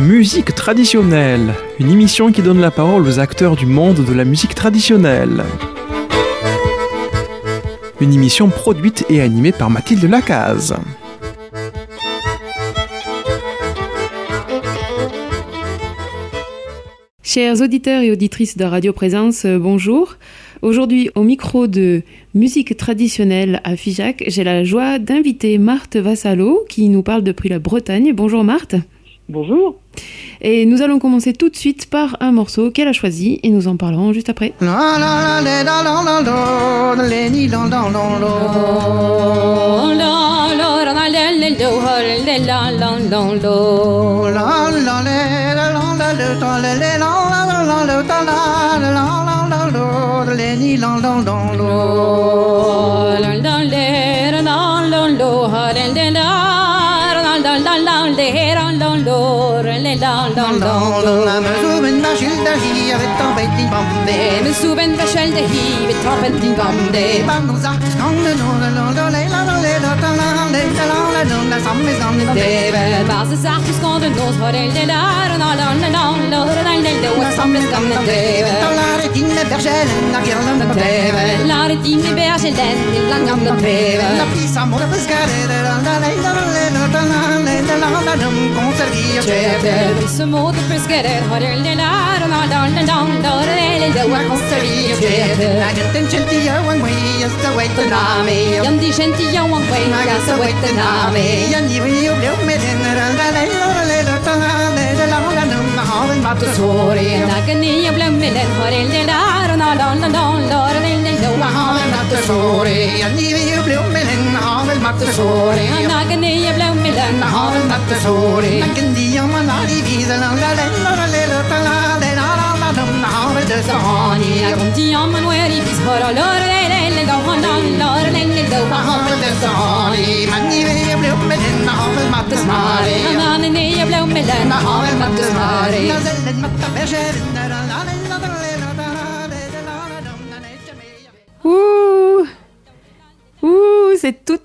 Musique traditionnelle, une émission qui donne la parole aux acteurs du monde de la musique traditionnelle. Une émission produite et animée par Mathilde Lacaze. Chers auditeurs et auditrices de Radio Présence, euh, bonjour. Aujourd'hui, au micro de musique traditionnelle à Figeac, j'ai la joie d'inviter Marthe Vassalo qui nous parle depuis la Bretagne. Bonjour Marthe. Bonjour. Et nous allons commencer tout de suite par un morceau qu'elle a choisi et nous en parlerons juste après. dans me souven va schildahi ave trompettin bande me souven va schildahi ave trompettin bande bandosa skande no lite långa lunda som vi som vi dever. Base sagt skånde nås har elde lär och alla alla alla alla alla alla som vi som vi dever. Lär din med La pisa mor på skarere alla alla alla alla alla alla alla dum konservier chefer. Pisa mor på skarere vet nave Yan jivi jo blev med den ranga lelo lelo tanga lelo langa numma haven mat sori Nakani jo blev med den horel delar och nalon nalon lor lelo lelo haven mat sori Yan jivi jo blev med den havel mat sori Nakani jo blev med den havel mat sori Nakani jo man ari vidal langa lelo lelo tanga lelo langa numma haven desa hani Nakani jo man ari vidal lor النهار لك الجو حافظ الصعالي معني ليا بلو ملان حافظ ما بتسمعلي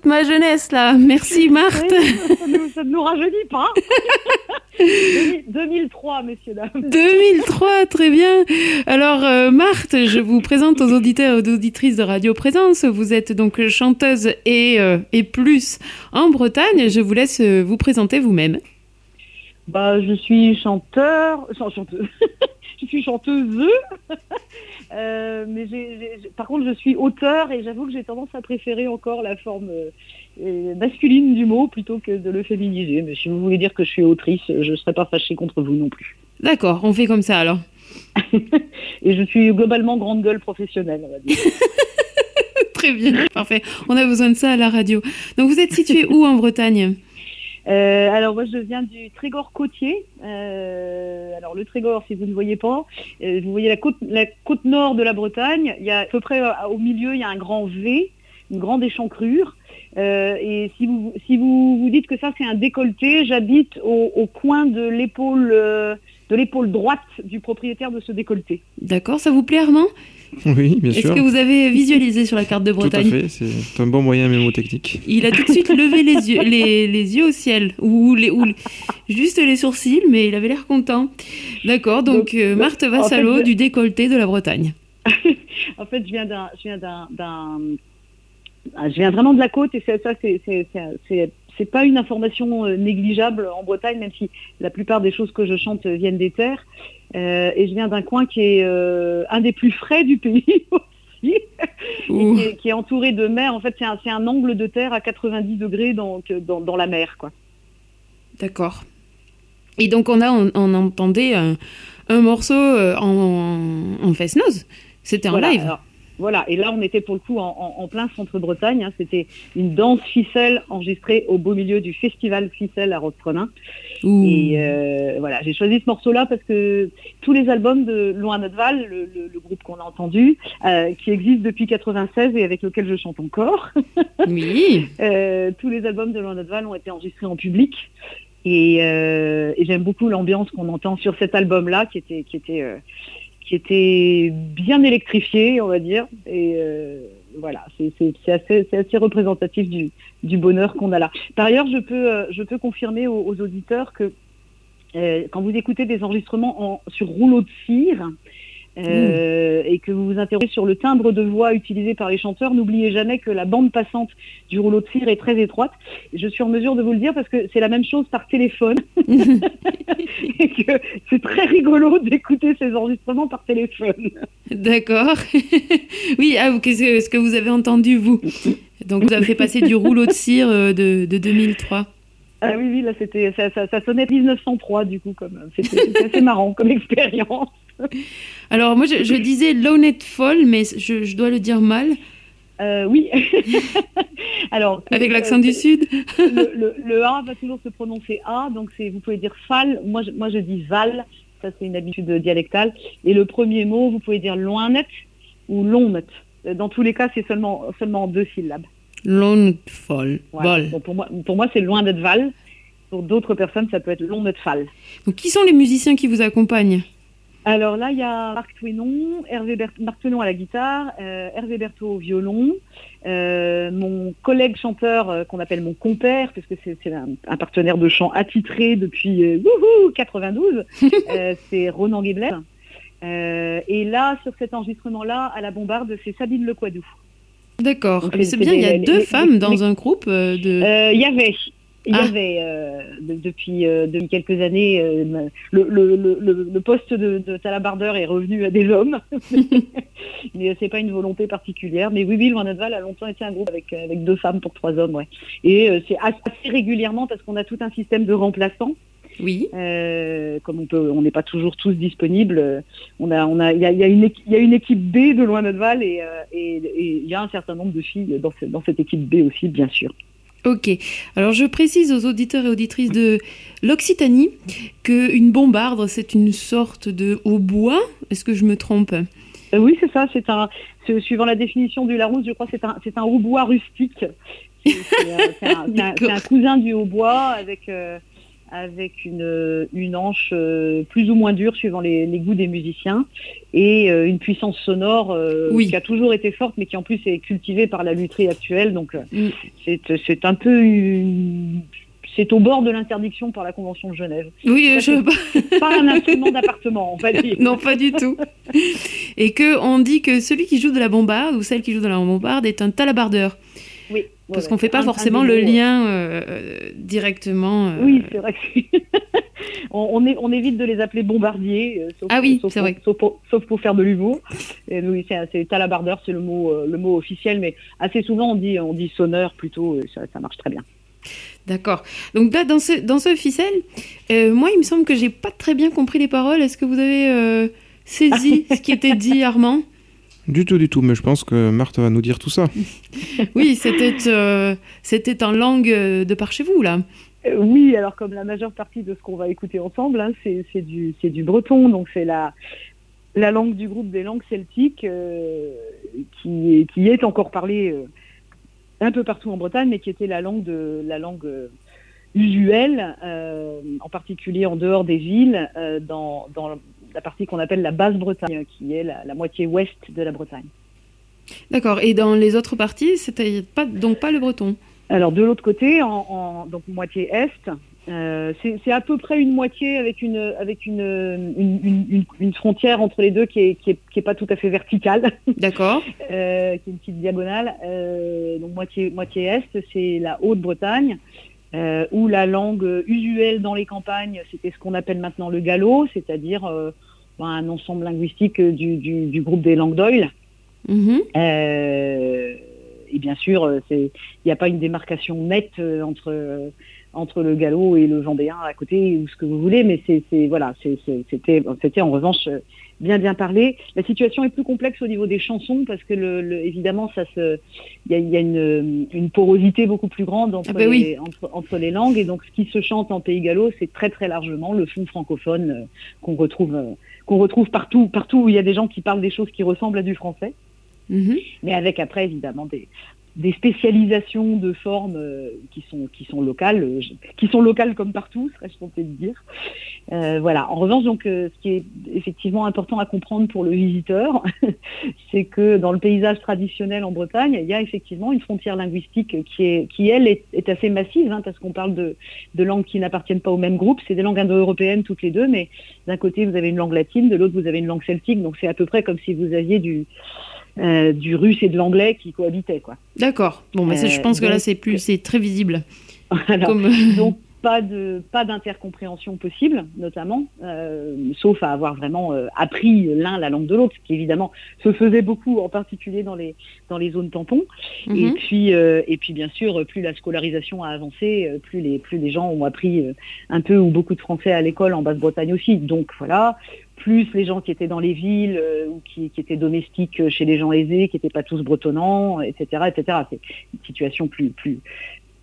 toute ma jeunesse là. Merci Marthe. ça, ne nous, ça ne nous rajeunit pas. 2003, messieurs, dames. 2003, très bien. Alors, euh, Marthe, je vous présente aux auditeurs et aux auditrices de Radio Présence. Vous êtes donc chanteuse et, euh, et plus en Bretagne. Je vous laisse euh, vous présenter vous-même. Bah, je suis chanteur, sans chanteuse. je suis chanteuse. Euh, mais par contre, je suis auteur et j'avoue que j'ai tendance à préférer encore la forme euh, euh, masculine du mot plutôt que de le féminiser. Mais si vous voulez dire que je suis autrice, je ne serai pas fâchée contre vous non plus. D'accord, on fait comme ça alors. Et je suis globalement grande gueule professionnelle, on va dire. Très bien, parfait. On a besoin de ça à la radio. Donc, vous êtes situé où en Bretagne? Euh, alors moi je viens du Trégor côtier. Euh, alors le Trégor, si vous ne voyez pas, euh, vous voyez la côte, nord de la Bretagne. Il y a à peu près au milieu, il y a un grand V, une grande échancrure. Et si vous vous dites que ça c'est un décolleté, j'habite au, coin de l'épaule de l'épaule droite du propriétaire de ce décolleté. D'accord, ça vous plaît Armand? Oui, bien Est-ce sûr. que vous avez visualisé sur la carte de Tout à Bretagne? fait, c'est un bon moyen mémotechnique. Il a tout de suite levé les yeux, les, les yeux au ciel, ou, les, ou juste les sourcils, mais il avait l'air content. D'accord, donc, Donc, euh, Marthe en Vassalo fait, du décolleté de la Bretagne. En fait, je viens d'un, je viens d'un, d'un- je viens vraiment de la côte et c'est ça, c'est, c'est, pas une information euh, négligeable en Bretagne, même si la plupart des choses que je chante viennent des terres. Euh, et je viens d'un coin qui est euh, un des plus frais du pays aussi, et qui est, qui est entouré de mer. En fait, c'est un, angle de terre à 90 degrés dans, que- dans, dans la mer, quoi. D'accord. Et donc, on, a, on, on entendait un, un morceau en, en fest-noz. C'était en Voilà, live. alors, voilà, et là on était pour le coup en, en- en plein centre-Bretagne. hein. C'était une danse ficelle enregistrée au beau milieu du festival ficelle à Roqueprenin. Ouh. Et euh, voilà, j'ai choisi ce morceau-là parce que tous les albums de Loin notre Val, le, le- le groupe qu'on a entendu, euh, qui existe depuis 96 et avec lequel je chante encore, Oui. euh, tous les albums de Loin notre Val ont été enregistrés en public. Et, et j'aime beaucoup l'ambiance qu'on entend sur cet album-là, qui était, qui était, qui était bien électrifié, on va dire. Et euh, voilà, c'est assez, représentatif du, bonheur qu'on a là. Par ailleurs, je peux, euh, confirmer aux, auditeurs que quand vous écoutez des enregistrements en, sur rouleau de cire, euh, et que vous vous interrogez sur le timbre de voix utilisé par les chanteurs, n'oubliez jamais que la bande passante du rouleau de cire est très étroite. Je suis en mesure de vous le dire parce que c'est la même chose par téléphone. et que c'est très rigolo d'écouter ces enregistrements par téléphone. D'accord. oui, ah, qu'est-ce que vous avez entendu, vous Donc, vous avez fait passer du rouleau de cire euh, de, de 2003. Ah oui, oui, là, c'était, ça, ça, ça, sonnait 1903, du coup, comme, c'était, assez marrant comme expérience. Alors, moi, je, disais Lonet Fall, mais je, dois le dire mal. Euh, oui. Alors, Avec l'accent du Sud le, A va toujours se prononcer A, donc c'est, vous pouvez dire Fall, moi je, moi je dis Val, ça c'est une habitude dialectale. Et le premier mot, vous pouvez dire Loinet ou Lonnet. Dans tous les cas, c'est seulement, seulement deux syllabes. Longfall. pour moi, pour moi c'est loin d'être Val. Pour d'autres personnes, ça peut être long Fall. Donc, qui sont les musiciens qui vous accompagnent? Alors là, il y a Marc Twinon, Hervé Marc Twinon à la guitare, euh, Hervé Berthaud au violon, euh, mon collègue chanteur euh, qu'on appelle mon compère, parce que c'est un, partenaire de chant attitré depuis 92, c'est Ronan Guéblet. et là, sur cet enregistrement-là, à la bombarde, c'est Sabine Lequadou. D'accord. C'est bien, il y a deux femmes dans un groupe de. Il y avait. Il y ah. avait euh, depuis, depuis, quelques années le, le, le, le, poste de, de, talabardeur est revenu à des hommes, mais c'est pas une volonté particulière. Mais oui, oui, Loin a longtemps été un groupe avec, avec deux femmes pour trois hommes, ouais. Et c'est assez régulièrement parce qu'on a tout un système de remplaçants. Oui. Euh, comme on peut, on n'est pas toujours tous disponibles. On a, on a, il y a, y a, une, y a une équipe B de loin notre Val et il y a un certain nombre de filles dans, dans cette équipe B aussi, bien sûr. Ok. Alors je précise aux auditeurs et auditrices de l'Occitanie qu'une bombarde, c'est une sorte de hautbois. Est-ce que je me trompe? Euh, Oui, c'est ça. C'est un, suivant la définition du Larousse, je crois, c'est un, c'est un hautbois rustique. C'est un, un, cousin du hautbois avec. Euh, avec une, une hanche euh, plus ou moins dure suivant les, les goûts des musiciens et euh, une puissance sonore euh, qui a toujours été forte mais qui en plus est cultivée par la lutherie actuelle. Donc c'est un peu c'est au bord de l'interdiction par la Convention de Genève. Oui, je... pas un instrument d'appartement, on va dire. Non, pas du tout. Et que on dit que celui qui joue de la bombarde ou celle qui joue de la bombarde est un talabardeur. Oui. Parce qu'on ne fait pas forcément le lien euh, directement. Euh. Oui, c'est vrai que on, est, on, évite de les appeler bombardiers. Euh, sauf, ah oui, c'est vrai. Sauf pour, sauf pour, faire de l'humour. Oui, c'est talabardeur, c'est le mot, le mot officiel, mais assez souvent on dit, on dit sonneur plutôt, ça, ça marche très bien. D'accord. Donc là, dans ce, dans ce ficelle, moi, il me semble que j'ai pas très bien compris les paroles. Est-ce que vous avez saisi ce qui était dit, Armand? Du tout, du tout, mais je pense que Marthe va nous dire tout ça. oui, c'était euh, c'était en langue de par chez vous, là. Euh, oui, alors comme la majeure partie de ce qu'on va écouter ensemble, hein, c'est du, du breton, donc c'est la, la langue du groupe des langues celtiques euh, qui, qui est encore parlée un peu partout en Bretagne, mais qui était la langue, de, la langue usuelle, en particulier en dehors des villes, dans, dans, la partie qu'on appelle la Basse-Bretagne, qui est la, moitié ouest de la Bretagne. D'accord. Et dans les autres parties, c'était pas, donc pas le breton Alors de l'autre côté, en, donc moitié est, euh, c'est à peu près une moitié avec une avec une, une, frontière entre les deux qui est, qui est, pas tout à fait verticale. D'accord. Euh, qui est une petite diagonale. Euh, donc moitié moitié est, c'est la Haute-Bretagne. Où la langue usuelle dans les campagnes, c'était ce qu'on appelle maintenant le gallo, c'est-à-dire un ensemble linguistique du, du, groupe des langues d'oil. Mm-hmm. Euh, et bien sûr, il n'y a pas une démarcation nette euh, entre, entre le gallo et le vendéen à côté ou ce que vous voulez, mais c'est voilà, c'était en revanche bien bien parlé. La situation est plus complexe au niveau des chansons parce que le, évidemment ça se il y a, y a une, une, porosité beaucoup plus grande entre, ah bah les, entre, entre, les langues et donc ce qui se chante en pays gallo c'est très très largement le fond francophone euh, qu'on retrouve qu'on retrouve partout, partout où il y a des gens qui parlent des choses qui ressemblent à du français, mhm. mais avec après évidemment des, des spécialisations de formes euh, qui sont qui sont locales, euh, qui sont locales comme partout, serais-je tenté de dire. Euh, voilà. En revanche, donc, ce qui est effectivement important à comprendre pour le visiteur, c'est que dans le paysage traditionnel en Bretagne, il y a effectivement une frontière linguistique qui est qui elle est, assez massive, hein, parce qu'on parle de, de langues qui n'appartiennent pas au même groupe. C'est des langues indo-européennes toutes les deux, mais d'un côté vous avez une langue latine, de l'autre vous avez une langue celtique, donc c'est à peu près comme si vous aviez du euh, du russe et de l'anglais qui cohabitaient. Quoi. D'accord. Bon, mais je pense que là, c'est plus, c'est très visible. Donc, pas de pas d'intercompréhension possible, notamment, euh, sauf à avoir vraiment euh, appris l'un la langue de l'autre, ce qui évidemment se faisait beaucoup, en particulier dans les dans les zones tampons. Et mhm. puis et puis bien sûr, plus la scolarisation a avancé, plus les plus les gens ont appris un peu ou beaucoup de français à l'école en Basse-Bretagne aussi. Donc voilà, plus les gens qui étaient dans les villes euh, ou qui, étaient domestiques chez les gens aisés, qui n'étaient pas tous bretonnants, etc., etc. C'est une situation plus, plus,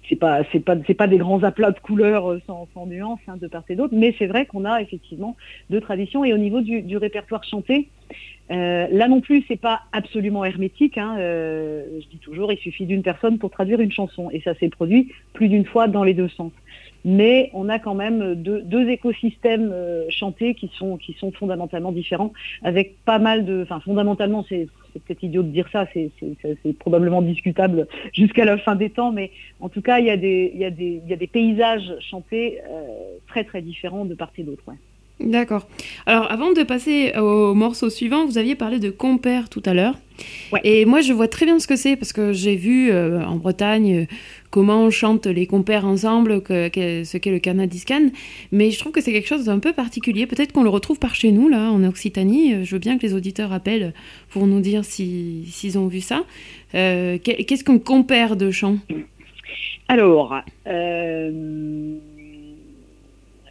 c'est pas, des grands aplats de couleurs euh, sans, sans nuance hein, de part et d'autre, mais c'est vrai qu'on a effectivement deux traditions. Et au niveau du, répertoire chanté, euh, là non plus, c'est pas absolument hermétique. Hein, je dis toujours, il suffit d'une personne pour traduire une chanson, et ça s'est produit plus d'une fois dans les deux sens mais on a quand même deux, écosystèmes euh, chantés qui sont, fondamentalement différents, avec pas mal de... Enfin, fondamentalement, c'est peut-être idiot de dire ça, c'est probablement discutable jusqu'à la fin des temps, mais en tout cas, il y a des paysages chantés euh, très très différents de part et d'autre. D'accord. Alors, avant de passer au morceau suivant, vous aviez parlé de compère tout à l'heure. Et moi, je vois très bien ce que c'est parce que j'ai vu euh, en Bretagne euh, comment on chante les compères ensemble, ce qu'est le Canadiscan. Mais je trouve que c'est quelque chose d'un peu particulier. Peut-être qu'on le retrouve par chez nous, là, en Occitanie. Euh, je veux bien que les auditeurs appellent pour nous dire s'ils ont vu ça. Qu'est-ce qu'un compère de chant? Alors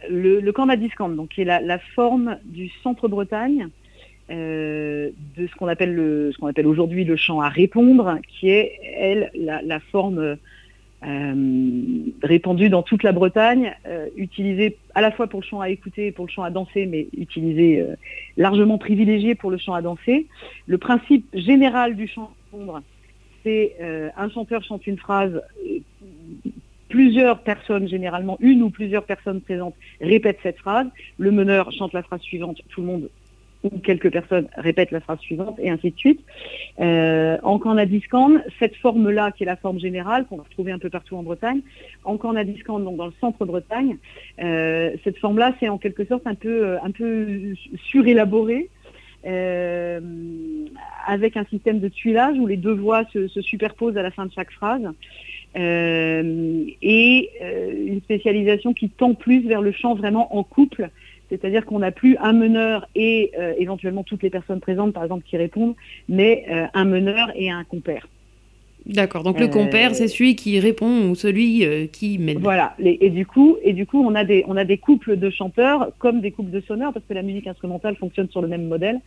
le, le Cornadiscan, donc qui est la, forme du centre-Bretagne, euh, de ce qu'on appelle, le, ce qu'on appelle aujourd'hui le chant à répondre, qui est, elle, la, forme euh, répandue dans toute la Bretagne, euh, utilisée à la fois pour le chant à écouter et pour le chant à danser, mais utilisée largement privilégiée pour le chant à danser. Le principe général du chant à répondre, c'est un chanteur chante une phrase plusieurs personnes, généralement une ou plusieurs personnes présentes, répètent cette phrase. Le meneur chante la phrase suivante, tout le monde ou quelques personnes répètent la phrase suivante, et ainsi de suite. Euh, en Canadiscan, cette forme-là, qui est la forme générale, qu'on va retrouver un peu partout en Bretagne, en Canadiscan, donc dans le centre Bretagne, euh, cette forme-là, c'est en quelque sorte un peu, euh, un surélaborée, euh, avec un système de tuilage où les deux voix se superposent à la fin de chaque phrase. Euh, et euh, une spécialisation qui tend plus vers le chant vraiment en couple, c'est-à-dire qu'on n'a plus un meneur et euh, éventuellement toutes les personnes présentes, par exemple, qui répondent, mais un meneur et un compère. D'accord. Donc le compère, euh, c'est celui qui répond ou celui euh, qui mène. Voilà. et du coup, et du coup, on a des on a des couples de chanteurs comme des couples de sonneurs parce que la musique instrumentale fonctionne sur le même modèle.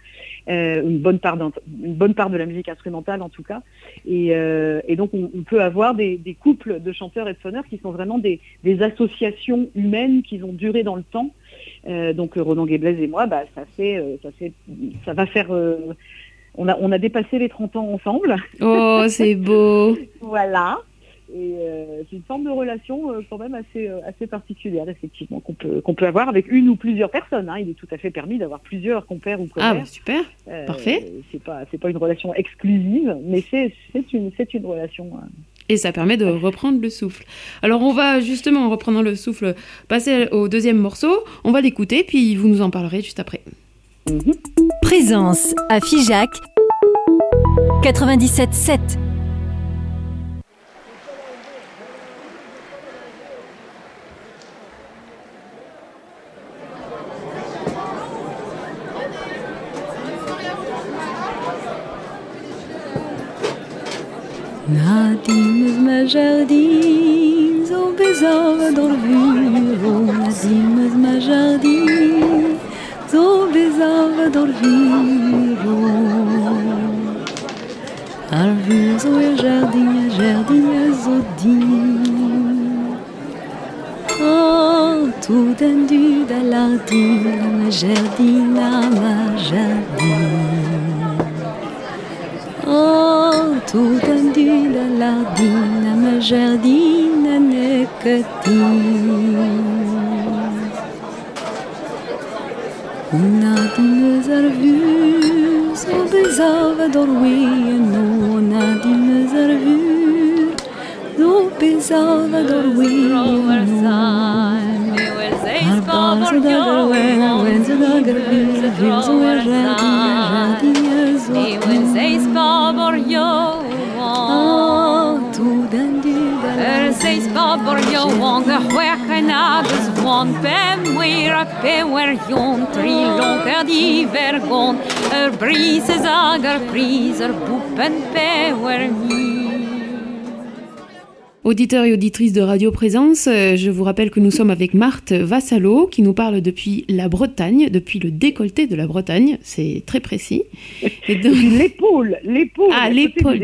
Euh, une bonne part une bonne part de la musique instrumentale en tout cas. Et, donc on, peut avoir des, couples de chanteurs et de sonneurs qui sont vraiment des, associations humaines qui ont duré dans le temps. donc Ronan Guéblaise et moi, bah, ça fait ça fait ça va faire on a, on a dépassé les 30 ans ensemble. Oh, c'est beau. voilà. Et euh, c'est une forme de relation euh, quand même assez, euh, assez particulière, effectivement, qu'on peut, qu'on peut avoir avec une ou plusieurs personnes. Hein. Il est tout à fait permis d'avoir plusieurs compères ou compères. Ah, super. Parfait. C'est pas, c'est pas une relation exclusive, mais c'est, c'est, une, c'est une relation. Et ça permet de reprendre le souffle. Alors on va justement, en reprenant le souffle, passer au deuxième morceau. On va l'écouter, puis vous nous en parlerez juste après. Présence à Figeac 97.7 Nadine ma jardine, au baiser dans le bureau, Nadine ma jardine bezava dormiro Árvores ou é jardim, é jardim, é zodinho Oh, tout dendu da lardina, ma jardina, ma jardim Oh, tout tendu dans lardine, ma On a des nervures, on des ave dormir, nous on a des nervures, nous des ave dormir, Arbaz da garwena, wenz da garvir, vivz wer rati, rati, zwa. Ni wenz eis babor yo, says Francis Barbario wonder where Renados wantem wir pewer jon tri lonker divergon er brises ager priser buppen pewer me. Auditeurs et auditrices de Radio Présence, euh, je vous rappelle que nous sommes avec Marthe Vassalo qui nous parle depuis la Bretagne, depuis le décolleté de la Bretagne, c'est très précis. Et donc- L'épaule, l'épaule. Ah, l'épaule,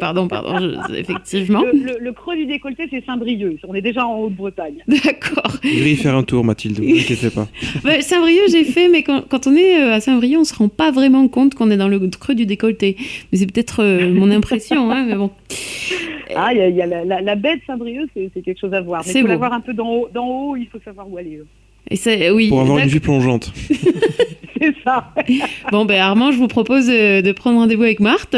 pardon, pardon, je- effectivement. Le, le- le creux du décolleté, c'est Saint-Brieuc. On est déjà en Haute-Bretagne. D'accord. Vous devriez y faire un tour, Mathilde, vous inquiétez pas. Bah, Saint-Brieuc, j'ai fait, mais quand, quand on est euh, à Saint-Brieuc, on se rend pas vraiment compte qu'on est dans le creux du décolleté. Mais c'est peut-être euh, mon impression, hein, mais bon. Ah, il y a, il y a la, la, la baie de Saint-Brieuc, c'est quelque chose à voir. Mais C'est il faut la voir un peu d'en haut. Il faut savoir où aller. euh. Et c'est, oui. Pour avoir une vue plongeante. C'est ça. Bon, ben Armand, je vous propose euh, de prendre rendez-vous avec Marthe.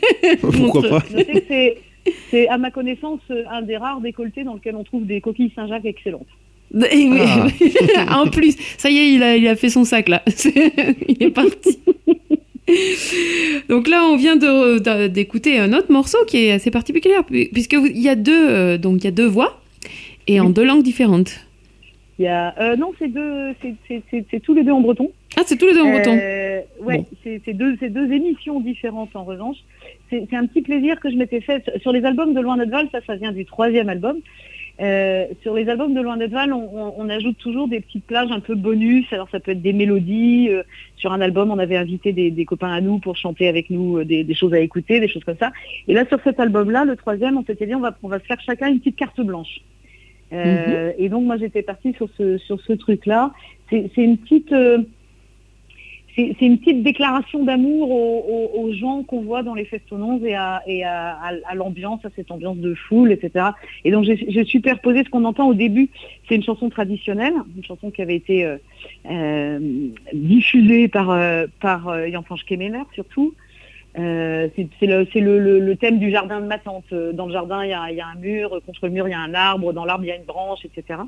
Pourquoi pas? Je sais que c'est, à ma connaissance, euh, un des rares décolletés dans lequel on trouve des coquilles Saint-Jacques excellentes. Ah. en plus, ça y est, il a, il a fait son sac là. il est parti. Donc là, on vient d'écouter un autre morceau qui est assez particulier, pu- puisque vous- il y a deux, euh, donc y a deux voix et en deux langues différentes. Il y a, euh, non, c'est deux, tous les deux en breton. Ah, c'est tous les deux en breton. Euh, ouais, Bon. c'est, deux, deux émissions différentes en revanche. C'est, un petit plaisir que je m'étais fait sur- les albums de Loin Val. Ça, ça vient du troisième album. Euh, sur les albums de Loin Val, on, on, on ajoute toujours des petites plages un peu bonus. Alors ça peut être des mélodies. euh, sur un album, on avait invité des, des copains à nous pour chanter avec nous euh, des, des choses à écouter, des choses comme ça. Et là, sur cet album-là, le troisième, on s'était dit, on va, on va se faire chacun une petite carte blanche. Euh, Et donc moi, j'étais partie sur ce sur ce truc-là. C'est, une petite c'est une petite déclaration d'amour aux, gens qu'on voit dans les festonnons et à, et à, l'ambiance, à cette ambiance de foule, etc. Et donc j'ai superposé ce qu'on entend au début. C'est une chanson traditionnelle, une chanson qui avait été euh, euh, diffusée par euh, par euh, Kemeler surtout. C'est le, thème du jardin de ma tante. Dans le jardin, il y il y a un mur, contre le mur, il y a un arbre, dans l'arbre, il y a une branche, etc.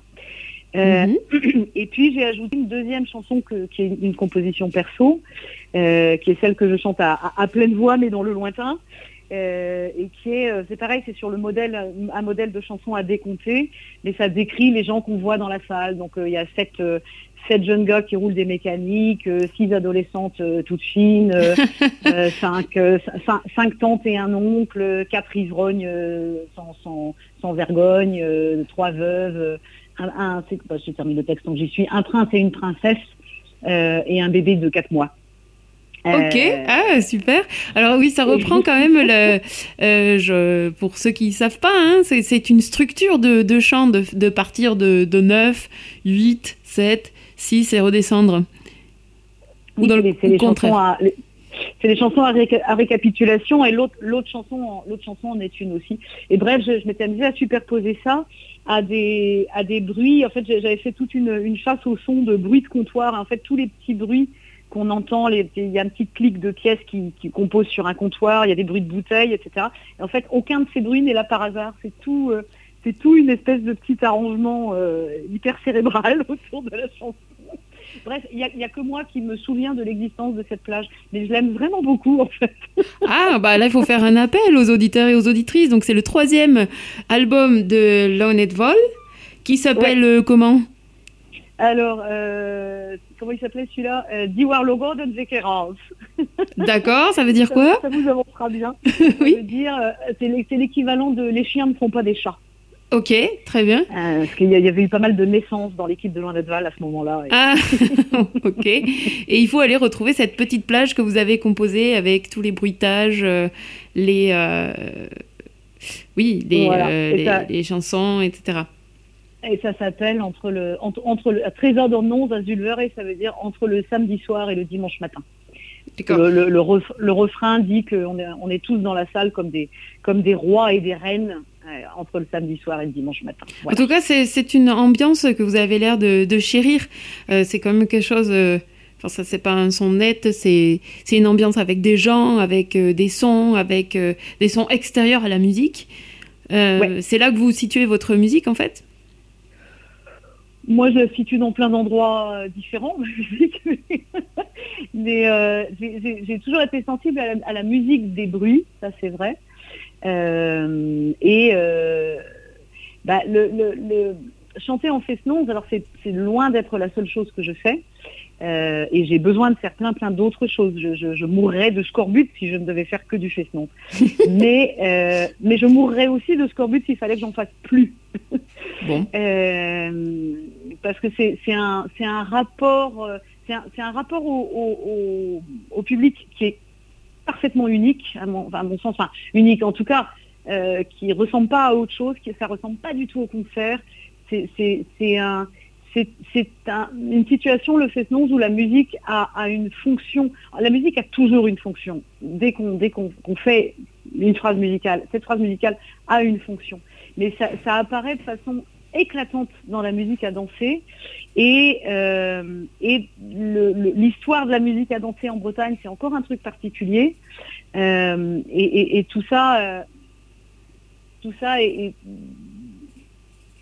Euh, et puis j'ai ajouté une deuxième chanson que, qui est une composition perso, euh, qui est celle que je chante à, à- à pleine voix mais dans le lointain. Euh, et qui est, c'est pareil, c'est sur le modèle, un modèle de chanson à décompter, mais ça décrit les gens qu'on voit dans la salle. Donc il y a sept, sept jeunes gars qui roulent des mécaniques, six adolescentes toutes fines, cinq, cin- cinq tantes et un oncle, quatre ivrognes sans, sans, sans vergogne, trois veuves, un, un c'est, bah, je termine le texte donc j'y suis, un prince et une princesse euh, et un bébé de quatre mois. Ok, Euh, ah super. Alors oui, ça reprend quand même le. euh, je, pour ceux qui ne savent pas, hein, c'est, c'est une structure de, de chant de, de partir de, de 9, 8, 7, 6 et redescendre. Ou dans c'est le les- c'est les contraire. chansons à, les- c'est des chansons à, réca- à récapitulation et l'autre chanson chanson en est une aussi. Et bref, je, m'étais amusée à superposer ça à des à des bruits. En fait, j'avais fait toute une, chasse au son de bruits de comptoir. En fait, tous les petits bruits qu'on entend, il y a un petit clic de pièces qui, composent sur un comptoir, il y a des bruits de bouteilles, etc. Et en fait, aucun de ces bruits n'est là par hasard. C'est tout. euh, tout une espèce de petit arrangement euh, hyper cérébral autour de la chanson. Bref, il n'y a, que moi qui me souviens de l'existence de cette plage. Mais je l'aime vraiment beaucoup, en fait. Ah, bah là, il faut faire un appel aux auditeurs et aux auditrices. Donc, c'est le troisième album de Lonet Vol qui s'appelle euh, comment? Alors, euh, comment il s'appelait celui-là? Die Warlogo de. D'accord, ça veut dire quoi? Ça vous avancera bien. Oui. Ça veut dire, euh, c'est l'équivalent de Les chiens ne font pas des chats. Ok, très bien. Euh, parce qu'il y, avait eu pas mal de naissances dans l'équipe de Loin d'Etval à ce moment-là. Et- Ah, ok. Et il faut aller retrouver cette petite plage que vous avez composée avec tous les bruitages, euh, les, euh, oui, les, Voilà. les, ça- les chansons, etc. Et ça s'appelle entre le entre, entre le Trésor d'Ornons à Zulver et ça veut dire entre le samedi soir et le dimanche matin. Le, le- le ref- le refrain dit qu'on est, on est tous dans la salle comme des, comme des rois et des reines entre le samedi soir et le dimanche matin. En tout cas, c'est une ambiance que vous avez l'air de, de chérir. Euh, c'est quand même quelque chose. euh, Enfin, ça, c'est pas un son net, c'est une ambiance avec des gens, avec euh, des sons, avec euh, des sons extérieurs à la musique. Euh, Ouais. C'est là que vous situez votre musique, en fait? Moi, je la situe dans plein d'endroits euh, différents, mais euh, j'ai- toujours été sensible à la, à la musique des bruits, ça c'est vrai. Euh, et euh, bah, le, le- le- chanter en fest-noz, alors c'est loin d'être la seule chose que je fais. Euh, et j'ai besoin de faire plein plein d'autres choses. Je, je, je mourrais de scorbut si je ne devais faire que du fest-noz. mais, euh, mais je mourrais aussi de scorbut s'il fallait que j'en fasse plus. Bon. Euh, parce que c'est un, un rapport, c'est un, rapport au, au, au- au public qui est parfaitement unique, à mon, enfin, sens, enfin unique en tout cas, euh, qui ressemble pas à autre chose, qui ça ressemble pas du tout au concert. C'est un une situation, le fest-noz, où la musique a, une fonction. La musique a toujours une fonction. Dès qu'on qu'on qu'on fait une phrase musicale, cette phrase musicale a une fonction. Mais ça apparaît de façon éclatante dans la musique à danser. Et, euh, et l'histoire de la musique à danser en Bretagne, c'est encore un truc particulier. Euh, et, tout ça, euh, tout ça est-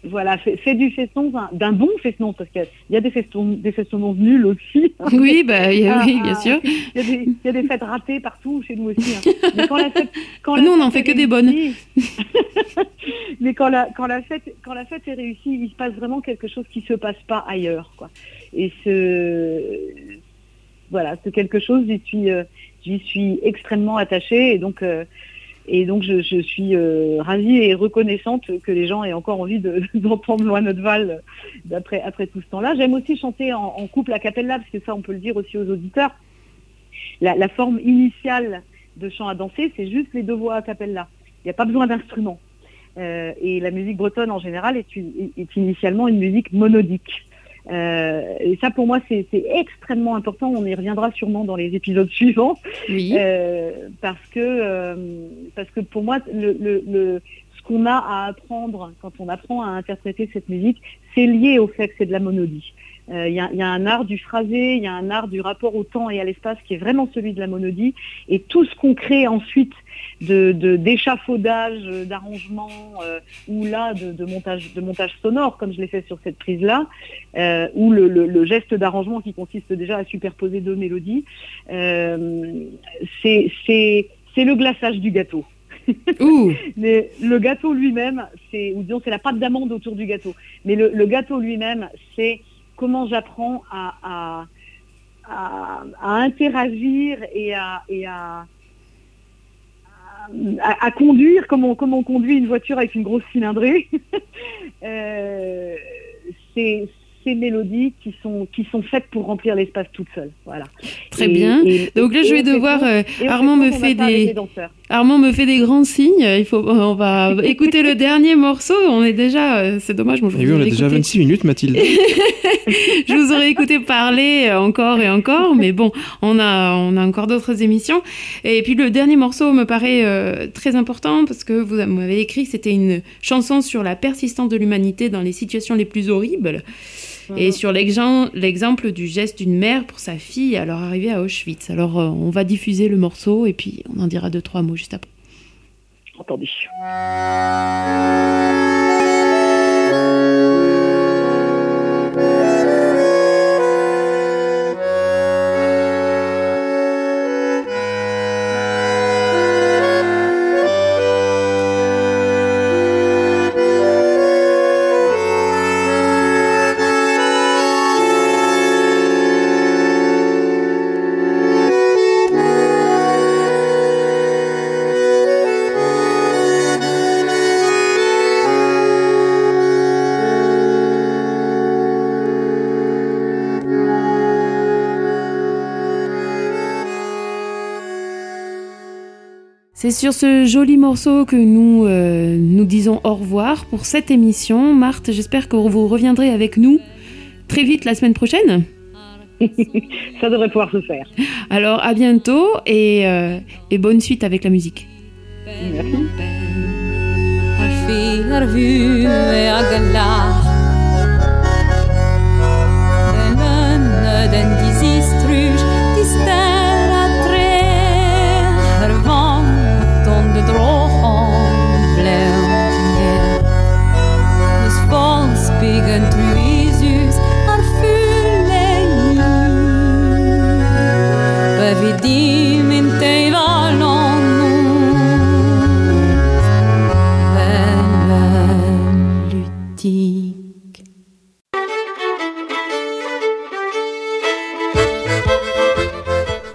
voilà, fait du feston, d'un- bon feston, parce qu'il y a des festons, des festons nuls aussi. Oui, bah, y a- Ah, oui, bien ah, sûr. Il y, a des, il y a des fêtes ratées partout chez nous aussi. hein. Mais quand la fête, quand la Nous, on en fête fait que des bonnes. Mais quand la, quand, la fête, quand la fête est réussie, il se passe vraiment quelque chose qui se passe pas ailleurs. Quoi. Et ce, voilà, c'est quelque chose, j'y suis, euh, j'y suis extrêmement attachée. Et donc, euh, et donc je, suis euh, ravie et reconnaissante que les gens aient encore envie de- d'entendre Loin notre Val d'après après tout ce temps-là. J'aime aussi chanter en, couple a cappella, parce que ça, on peut le dire aussi aux auditeurs. La, forme initiale de chant à danser, c'est juste les deux voix a cappella. Il n'y a pas besoin d'instruments. Euh, et la musique bretonne, en général, est initialement une musique monodique. Euh, et ça, pour moi, c'est extrêmement important. On y reviendra sûrement dans les épisodes suivants. Oui. Euh, parce que euh, parce que pour moi le, le, le- ce qu'on a à apprendre quand on apprend à interpréter cette musique, c'est lié au fait que c'est de la monodie. Euh, y, il y a un art du phrasé, il y a un art du rapport au temps et à l'espace qui est vraiment celui de la monodie. Et tout ce qu'on crée ensuite de de- d'échafaudage, euh, d'arrangement euh, ou là de, de montage de montage sonore comme je l'ai fait sur cette prise là, euh, ou le, le- le geste d'arrangement qui consiste déjà à superposer deux mélodies. Euh, c'est le glaçage du gâteau. Ouh, Mais le gâteau lui-même, c'est ou disons c'est la pâte d'amande autour du gâteau. Mais le, le gâteau lui-même, c'est comment j'apprends à, à, à, à interagir et à, et à, à, conduire comme on, comme on conduit une voiture avec une grosse cylindrée. euh, c'est ces mélodies qui sont qui sont faites pour remplir l'espace toutes seules. Voilà. très Et- bien. et- Donc là, je vais devoir. euh, Armand me fait des. Armand me fait des grands signes. Il faut, on va écouter le dernier morceau. On est déjà, euh, c'est dommage. Moi, je Et vous oui, on a déjà écouté- 26 minutes, Mathilde. je vous aurais écouté parler encore et encore, mais bon, on a, on a encore d'autres émissions. Et puis le dernier morceau me paraît euh, très important parce que vous m'avez écrit que c'était une chanson sur la persistance de l'humanité dans les situations les plus horribles et sur l'exem- l'exemple du geste d'une mère pour sa fille à leur arrivée à Auschwitz. Alors euh, on va diffuser le morceau et puis on en dira deux, trois mots juste après. Entendu. C'est sur ce joli morceau que nous euh, nous disons au revoir pour cette émission. Marthe, j'espère que vous reviendrez avec nous très vite la semaine prochaine. Ça devrait pouvoir se faire. Alors à bientôt et, euh, et bonne suite avec la musique. Merci.